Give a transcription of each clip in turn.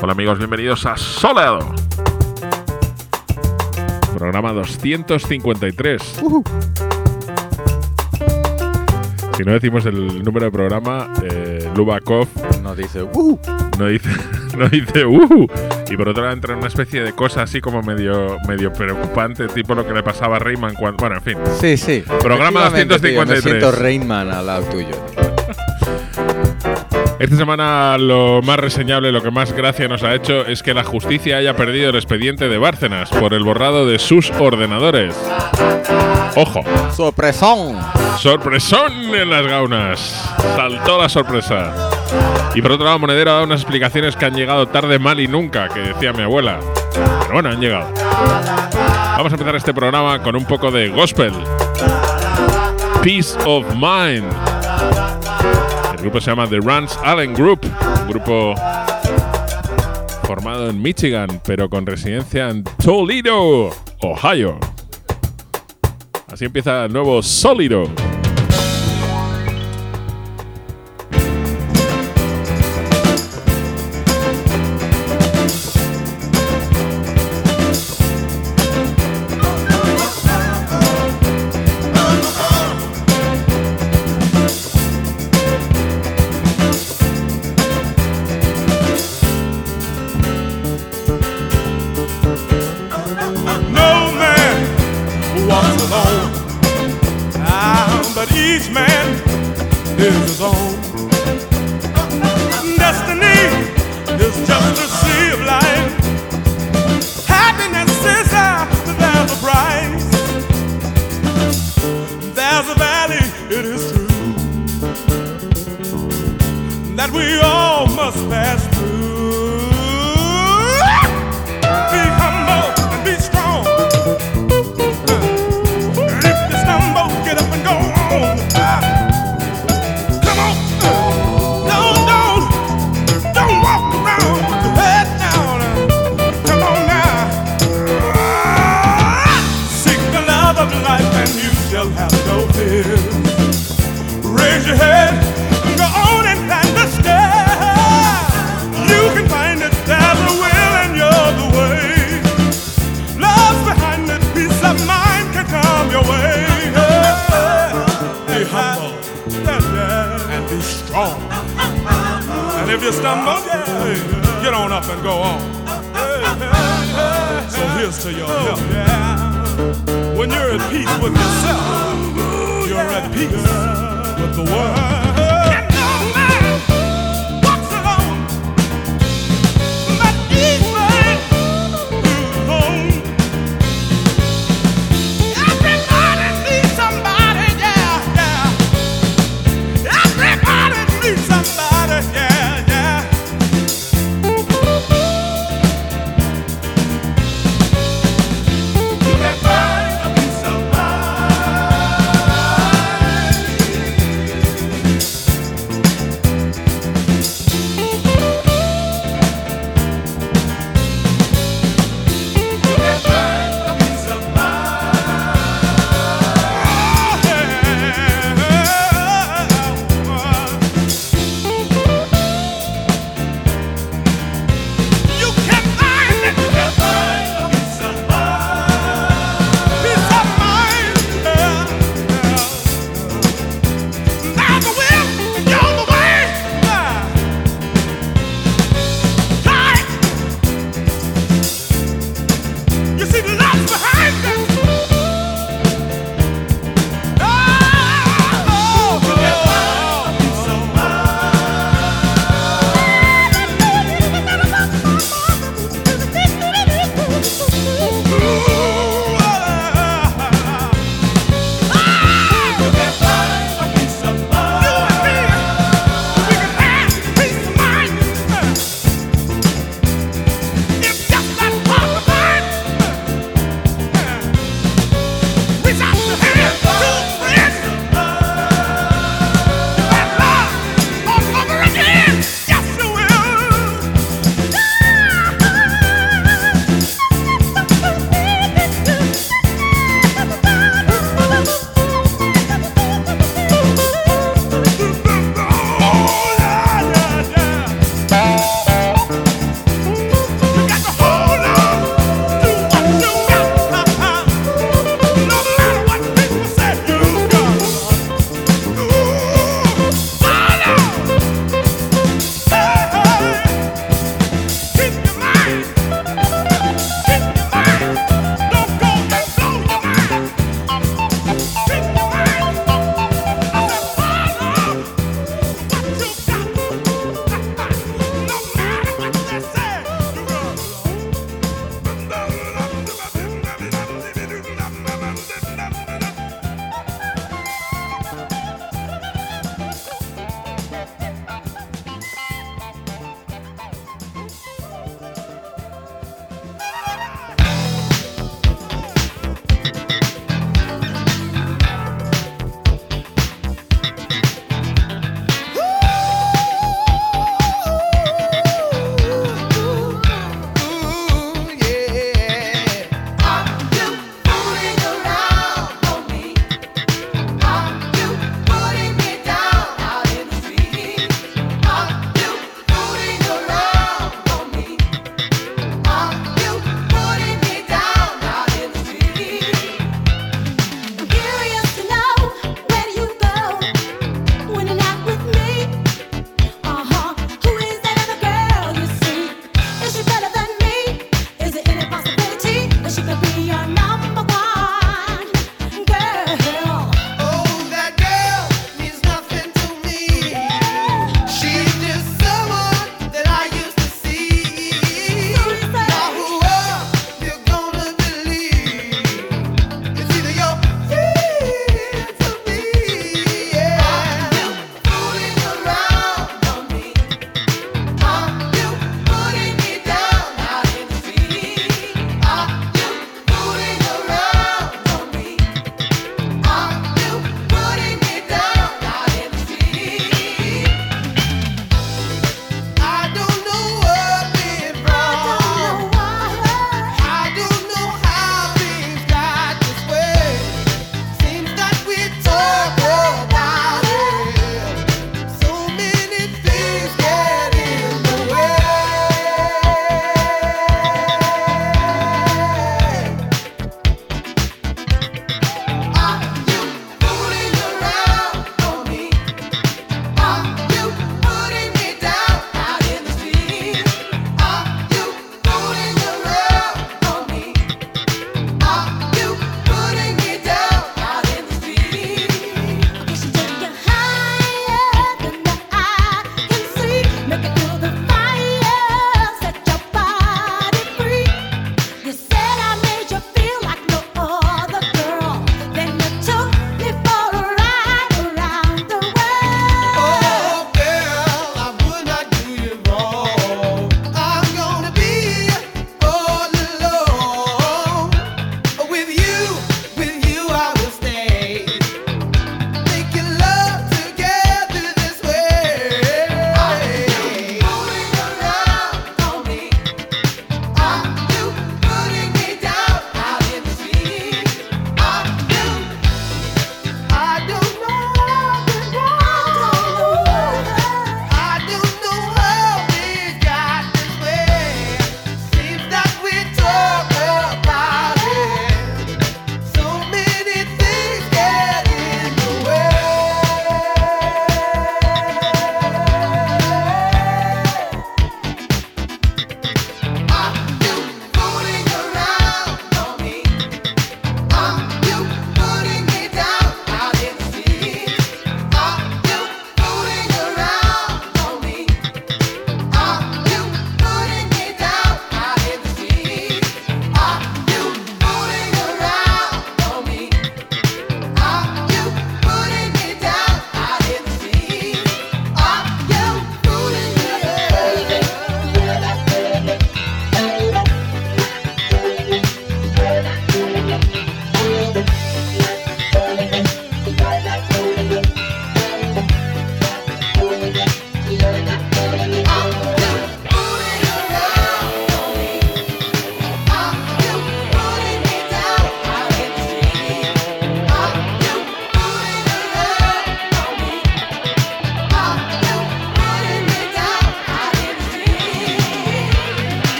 Hola amigos, bienvenidos a Soleado. Programa 253. Si no decimos el número de programa, eh, Lubakov No dice, ¡uh! no dice, no dice uh. Y por otro lado entra en una especie de cosa así como medio, medio preocupante, tipo lo que le pasaba a Rayman cuando. Bueno, en fin. Sí, sí. Programa Efectivamente, tío, 253. me siento Rainman al lado tuyo. Esta semana lo más reseñable, lo que más gracia nos ha hecho es que la justicia haya perdido el expediente de Bárcenas por el borrado de sus ordenadores. Ojo, ¡Sorpresón! sorpresón en las gaunas. Saltó la sorpresa. Y por otro lado, Monedero ha dado unas explicaciones que han llegado tarde, mal y nunca, que decía mi abuela. Pero bueno, han llegado. Vamos a empezar este programa con un poco de gospel. Peace of Mind. El grupo se llama The Rance Allen Group, un grupo formado en Michigan, pero con residencia en Toledo, Ohio. Así empieza el nuevo Sólido.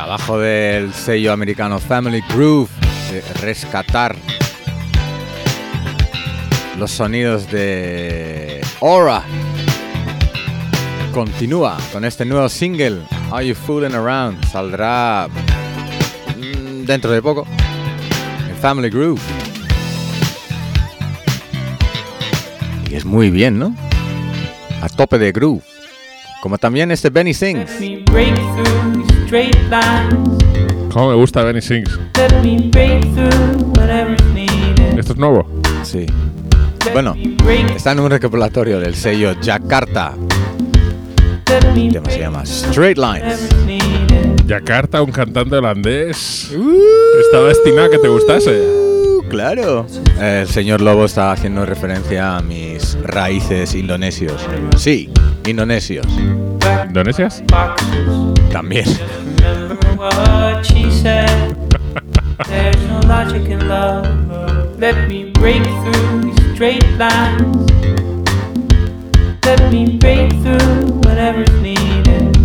Trabajo del sello americano Family Groove rescatar los sonidos de Aura. Continúa con este nuevo single, Are You Fooling Around? Saldrá mm, dentro de poco en Family Groove. Y es muy bien, ¿no? A tope de groove. Como también este Benny Sings. Straight lines. ¿Cómo me gusta Benny Sings? Let me break through whatever's needed. Esto es nuevo. Sí. Bueno, está en un recopilatorio del sello Jakarta. El tema se llama Straight Lines. Yakarta, un cantante holandés. Estaba destinado a que te gustase. Uh, Claro. El señor Lobo está haciendo referencia a mis raíces indonesios. Sí, indonesios. ¿Indonesias? Boxes. También. Remember what she said. There's no logic in love. Let me break through these straight lines. Let me break through whatever's needed.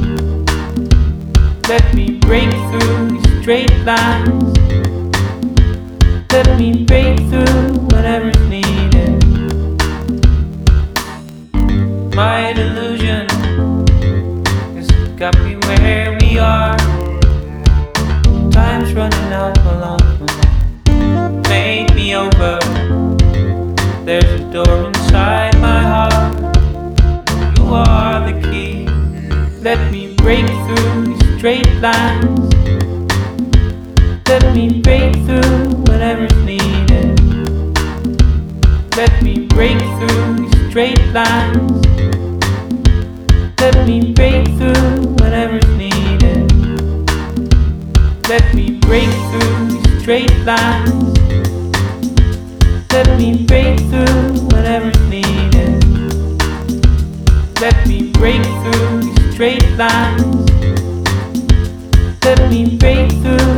Let me break through these straight lines. Let me break through whatever's needed. My delusion has got me where we are. Time's running out along Made me over. There's a door inside my heart. You are the key. Let me break through these straight lines. Let me break through whatever's needed. Let me break through these straight lines. Let me break through whatever's needed. Let me break through these straight lines. Let me break through whatever's needed. Let me break through these straight lines. Let me break through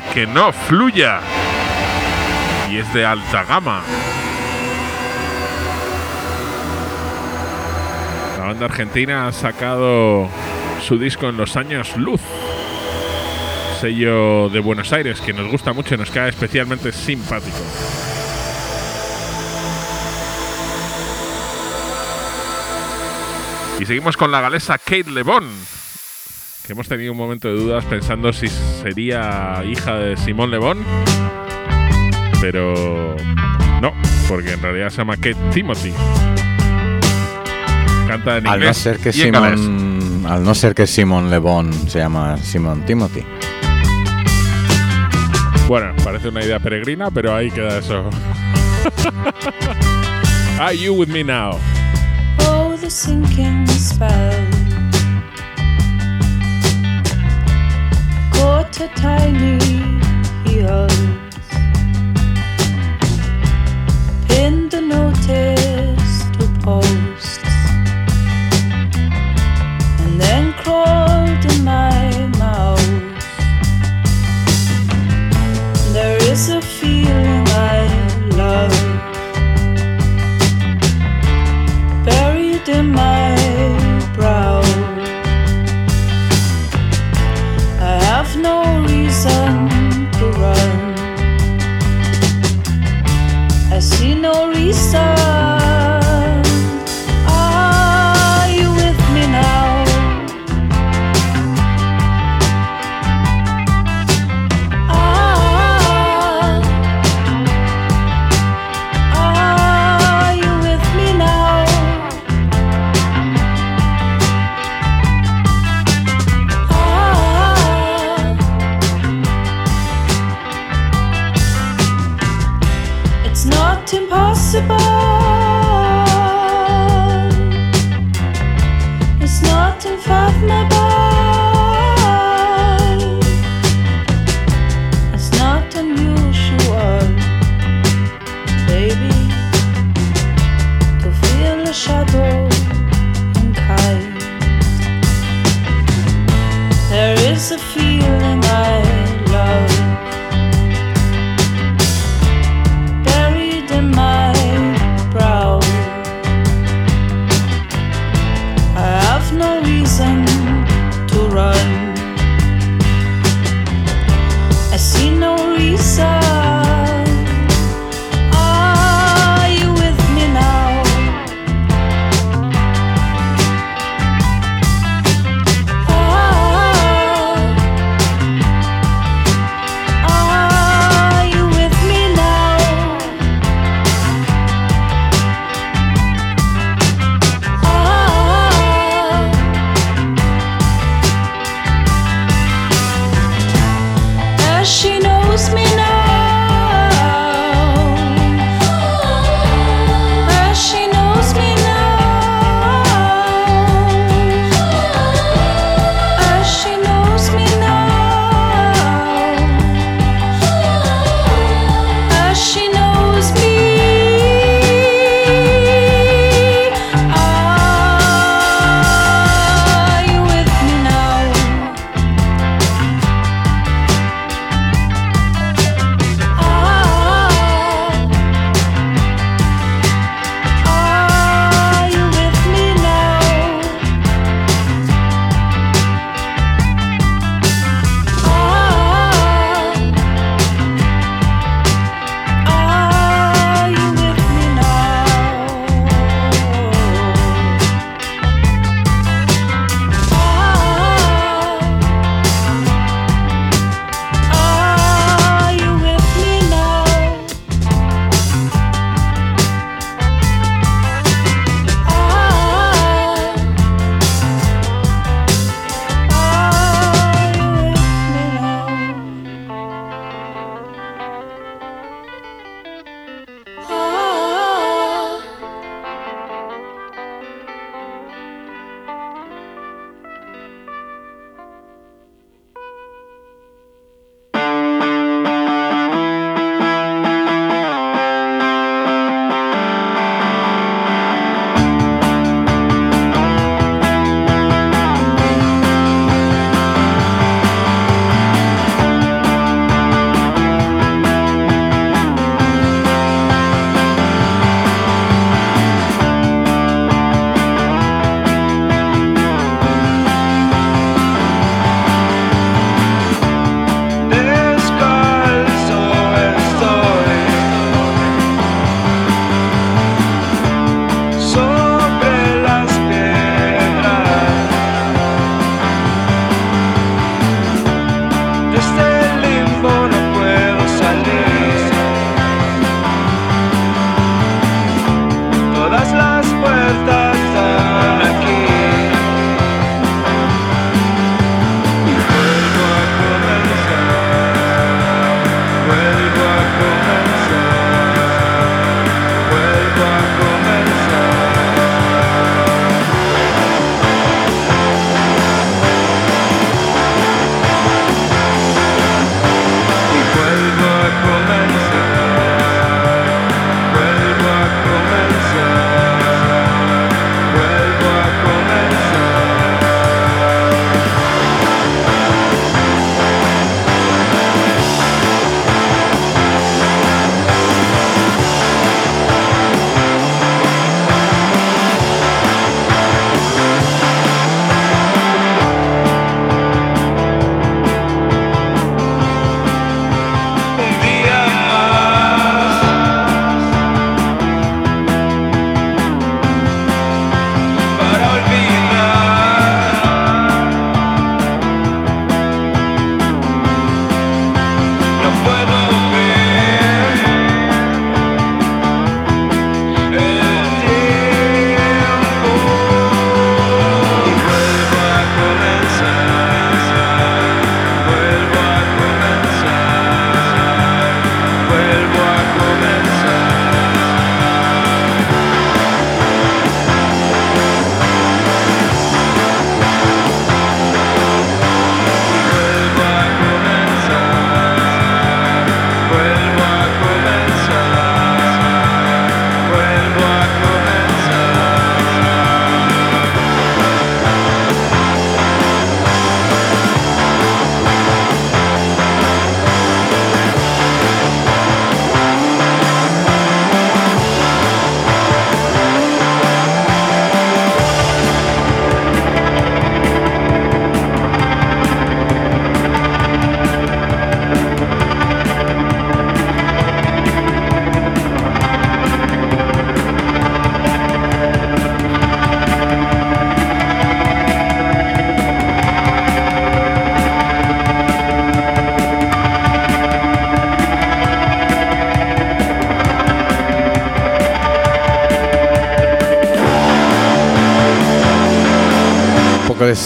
Que no fluya. Y es de alta gama. La banda argentina ha sacado su disco en los años Luz. Sello de Buenos Aires que nos gusta mucho y nos queda especialmente simpático. Y seguimos con la galesa Kate Lebon, que hemos tenido un momento de dudas pensando si sería hija de Simón Le pero no, porque en realidad se llama Kate Timothy. Canta en inglés. Al no ser que, Simon, al no ser que Simon Le se llama Simon Timothy. Bueno, parece una idea peregrina, pero ahí queda eso. Are you with me now? Oh, the sinking spell. to tiny heels. Pinned the notice to post.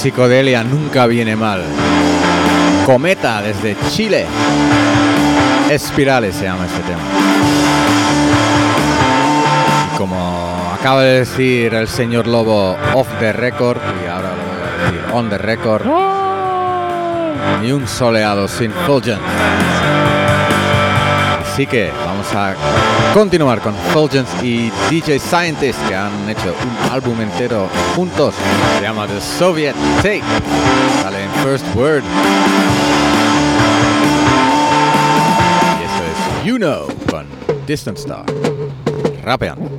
Psicodelia nunca viene mal. Cometa desde Chile. Espirales se llama este tema. Y como acaba de decir el señor Lobo off the record, y ahora lo voy a decir on the record, ni un soleado sin Fulgence. Así que vamos a continuar con Fulgence y DJ Scientist que han hecho un álbum entero juntos. Se llama The Soviet Tape. Sale en First Word. Y esto es You Know con Distant Star. Rapeando.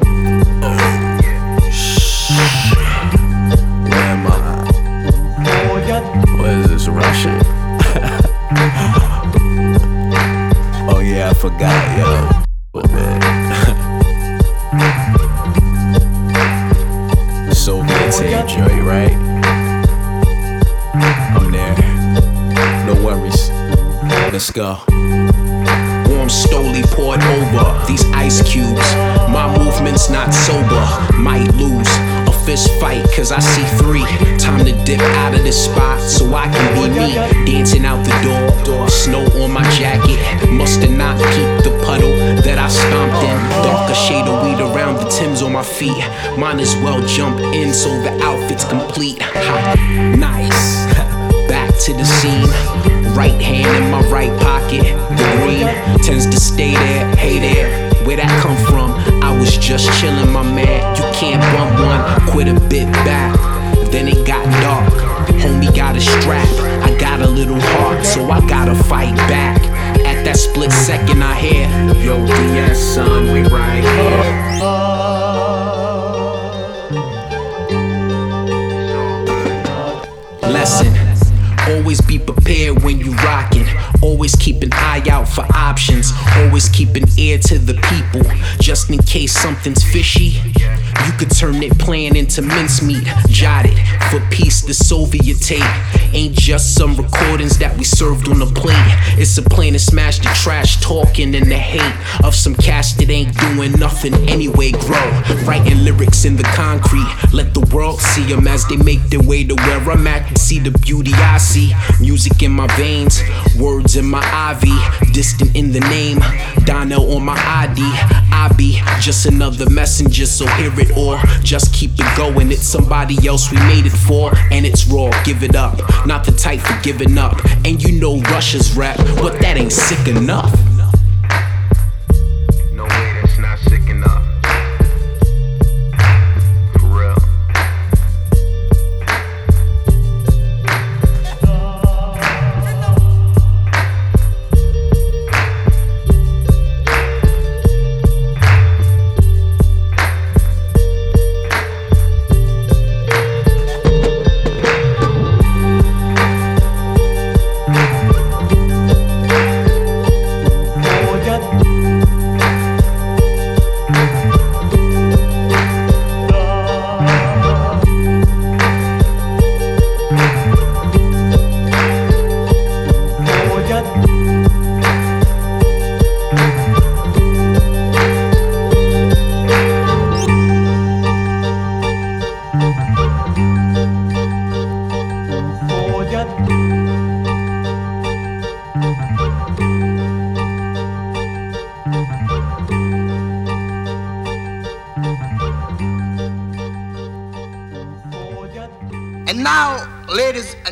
What is this, Russian? Forgot, yo. But man. Soviet tape joy, right? I'm there. No worries. Let's go. warm slowly poured over these ice cubes. My movement's not sober, might fist fight cause I see three. Time to dip out of this spot so I can be me. Dancing out the door, snow on my jacket. Musta not keep the puddle that I stomped in. Darker shade of weed around the Timbs on my feet. Might as well jump in so the outfit's complete. Nice. Back to the scene. Right hand in my right pocket. The green tends to stay there. Hey there, where that come from? I was just chillin', my man. A bit back. Then it got dark. Homie got a strap. I got a little heart, so I gotta fight back. At that split second, I hear, Yo, DS, son, we right here. Lesson. Always be prepared when you rockin'. Always keep an eye out for options. Always keep an ear to the people. Just in case something's fishy. Turn that plan into mincemeat. Jot it for peace, the Soviet tape. Ain't just some recordings that we served on a plate. It's a plan to smash the trash talking and the hate of some cats that ain't doing nothing anyway. Grow. Writing lyrics in the concrete. Let the world see them as they make their way to where I'm at. See the beauty I see. Music in my veins, words in my IV. Distant in the name. Donnell on my ID. I be just another messenger, so hear it or just keep it going. It's somebody else we made it for, and it's raw. Give it up. Not the type for giving up. And you know Russia's rap, but that ain't sick enough.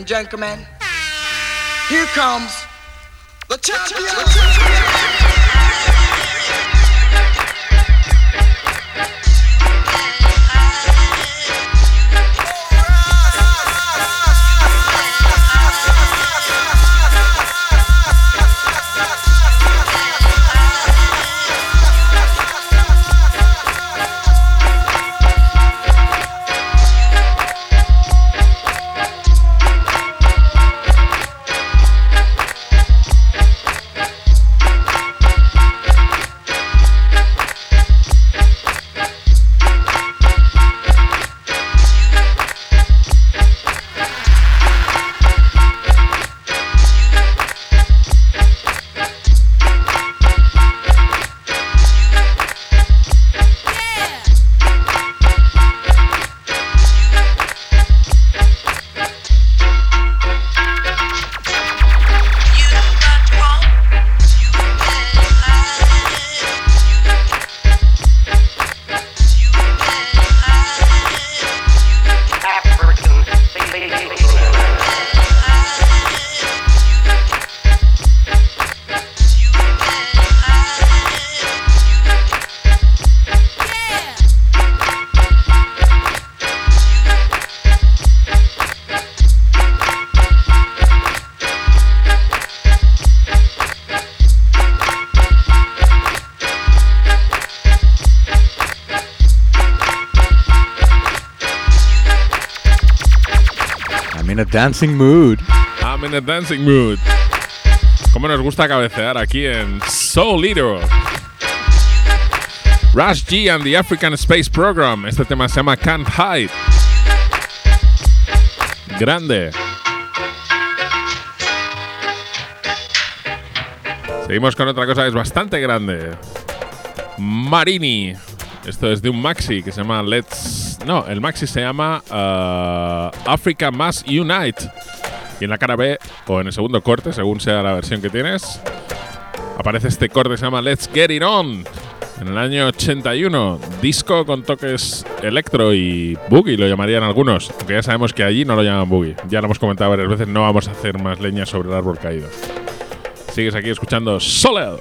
And gentlemen, here comes the champion. In a dancing mood. I'm in a dancing mood. ¿Cómo nos gusta cabecear aquí en Soul Leader? Rush G and the African Space Program. Este tema se llama Can't Hide. Grande. Seguimos con otra cosa que es bastante grande. Marini. Esto es de un maxi que se llama Let's. No, el maxi se llama uh, Africa Mass Unite. Y en la cara B, o en el segundo corte, según sea la versión que tienes, aparece este corte que se llama Let's Get It On. En el año 81, disco con toques electro y boogie, lo llamarían algunos. Aunque ya sabemos que allí no lo llaman boogie. Ya lo hemos comentado varias veces, no vamos a hacer más leña sobre el árbol caído. Sigues aquí escuchando Soleado.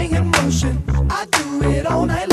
In motion. I do it all night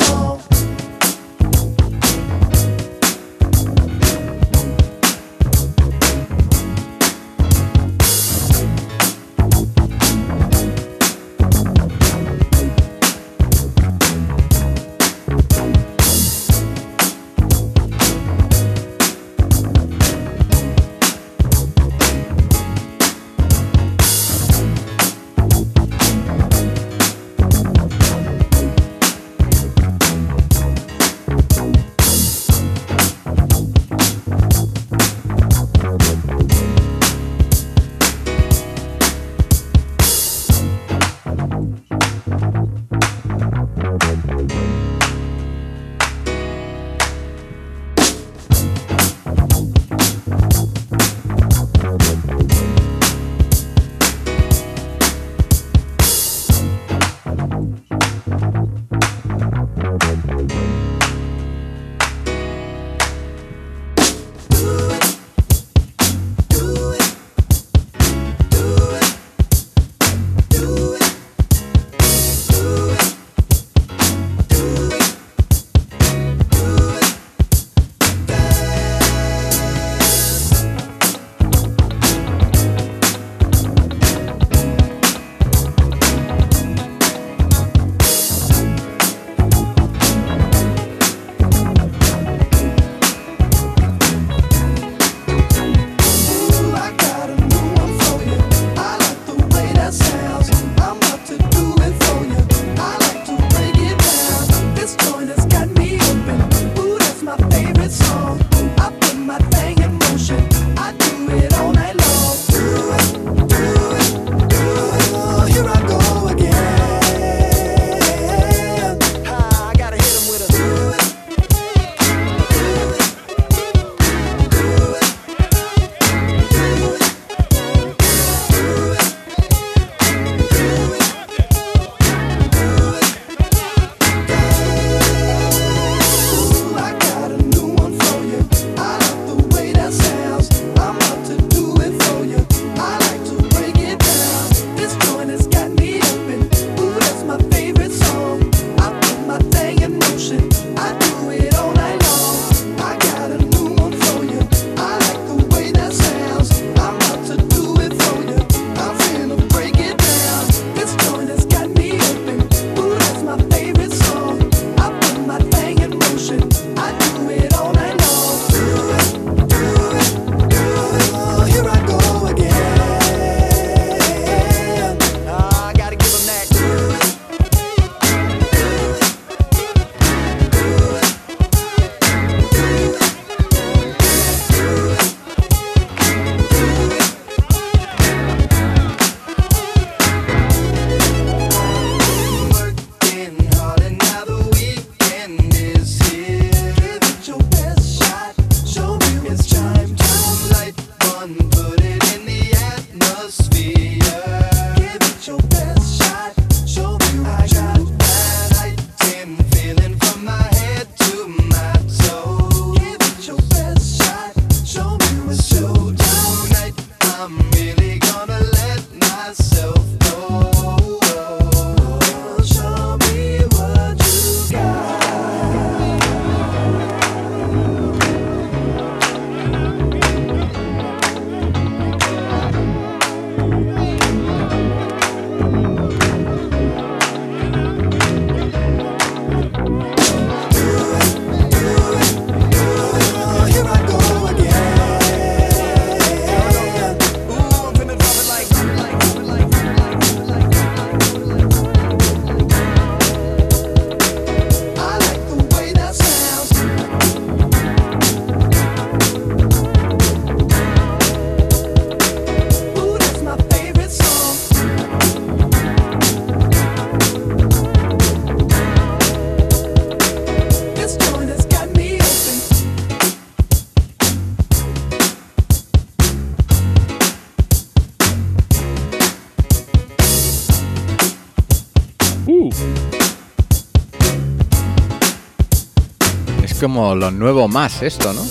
como lo nuevo más esto, ¿no?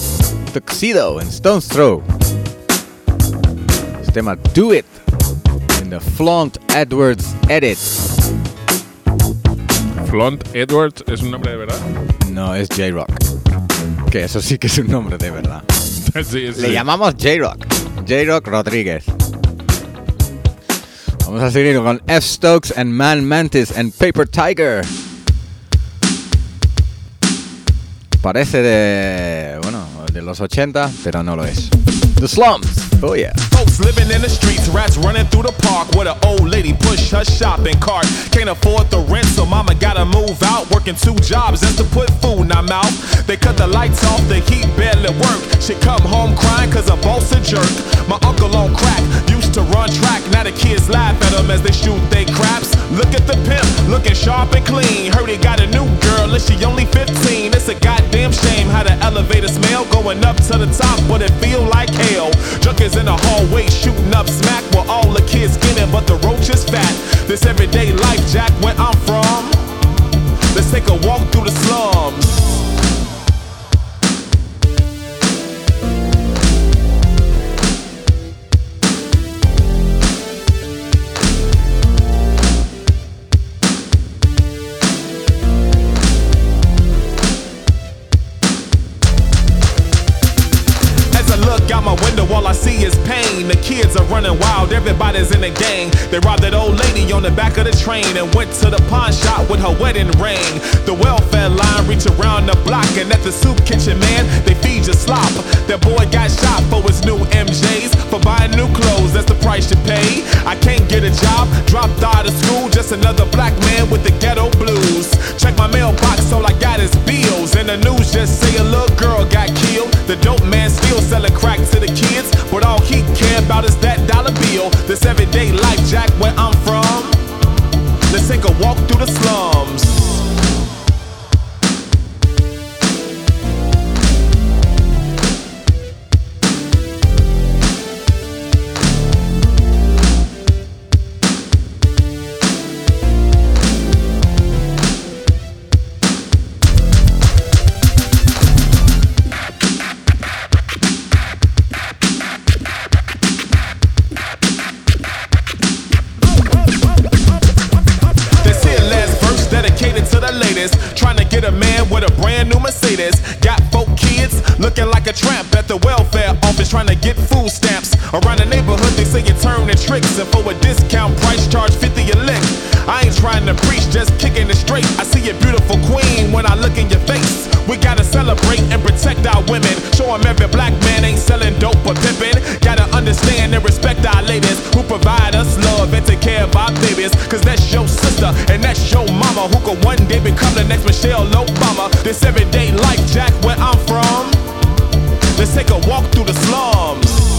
Tuxedo en Stone's Throw. Este tema Do It en the Flaunt Edwards Edit. Flaunt Edwards es un nombre de verdad. No, es J-Rock. Que eso sí que es un nombre de verdad. sí, sí. Le llamamos J-Rock. J-Rock Rodríguez. Vamos a seguir con F. Stokes and Man Mantis and Paper Tiger. Parece de. bueno, de los 80, pero no lo es. The Slums. Oh yeah. Folks living in the streets, rats running through the park with an old lady push her shopping cart. Can't afford the rent, so mama gotta move out. Working two jobs just to put food in her mouth. They cut the lights off, the heat barely work. She come home crying cause her boss a jerk. My uncle on crack used to run track. Now the kids laugh at him as they shoot they craps. Look at the pimp, looking sharp and clean. Heard he got a new girl and she only 15. It's a goddamn shame how the elevator smell going up to the top, but it feel like hell. Junkies in the hallway shooting up smack where all the kids skinning, but the roach is fat. This everyday life, Jack, where I'm from. Let's take a walk through the slums. In a gang. They robbed that old on the back of the train and went to the pawn shop with her wedding ring. The welfare line reach around the block, and at the soup kitchen, man, they feed you slop. That boy got shot for his new MJs. For buying new clothes, that's the price you pay. I can't get a job, dropped out of school, just another black man with the ghetto blues. Check my mailbox, all I got is bills. And the news just say a little girl got killed. The dope man still selling crack to the kids, but all he care about is that dollar bill. This everyday life, Jack, where I'm from. Let's take a walk through the slums. Trying to get food stamps. Around the neighborhood, they say you're turning tricks. And for a discount price, charge 50 a lick. I ain't trying to preach, just kicking it straight. I see a beautiful queen when I look in your face. We gotta celebrate and protect our women. Show 'em every black man ain't selling dope or pimping. Gotta understand and respect our ladies who provide us love and take care of our babies. Cause that's your sister and that's your mama who could one day become the next Michelle Obama. This everyday life, Jack, where I'm from. Let's take a walk through the slums.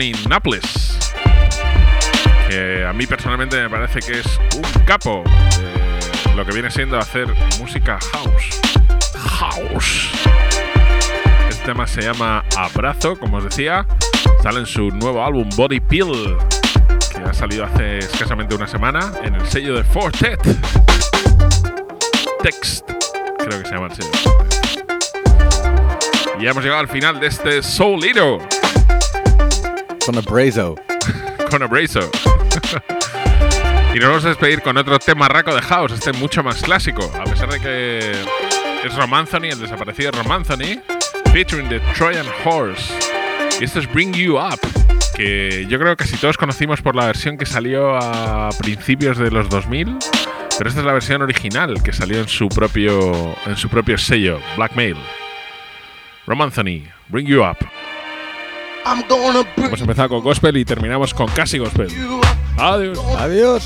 Naples, que a mí personalmente me parece que es un capo lo que viene siendo hacer música house. House. Este tema se llama Abrazo, como os decía, sale en su nuevo álbum Body Peel, que ha salido hace escasamente una semana en el sello de Fortet. Text, creo que se llama el sello. Y hemos llegado al final de este Soul Hero. Con Abrazo. con Abrazo. y nos vamos a despedir con otro tema raco de House, este mucho más clásico, a pesar de que es Rom Anthony, el desaparecido Rom Anthony, featuring the Trojan Horse. Y esto es Bring You Up, que yo creo que casi todos conocimos por la versión que salió a principios de los 2000, pero esta es la versión original que salió en su propio, en su propio sello, Blackmail. Rom Anthony, Bring You Up. Hemos empezado con gospel y terminamos con casi gospel. Adiós. Adiós.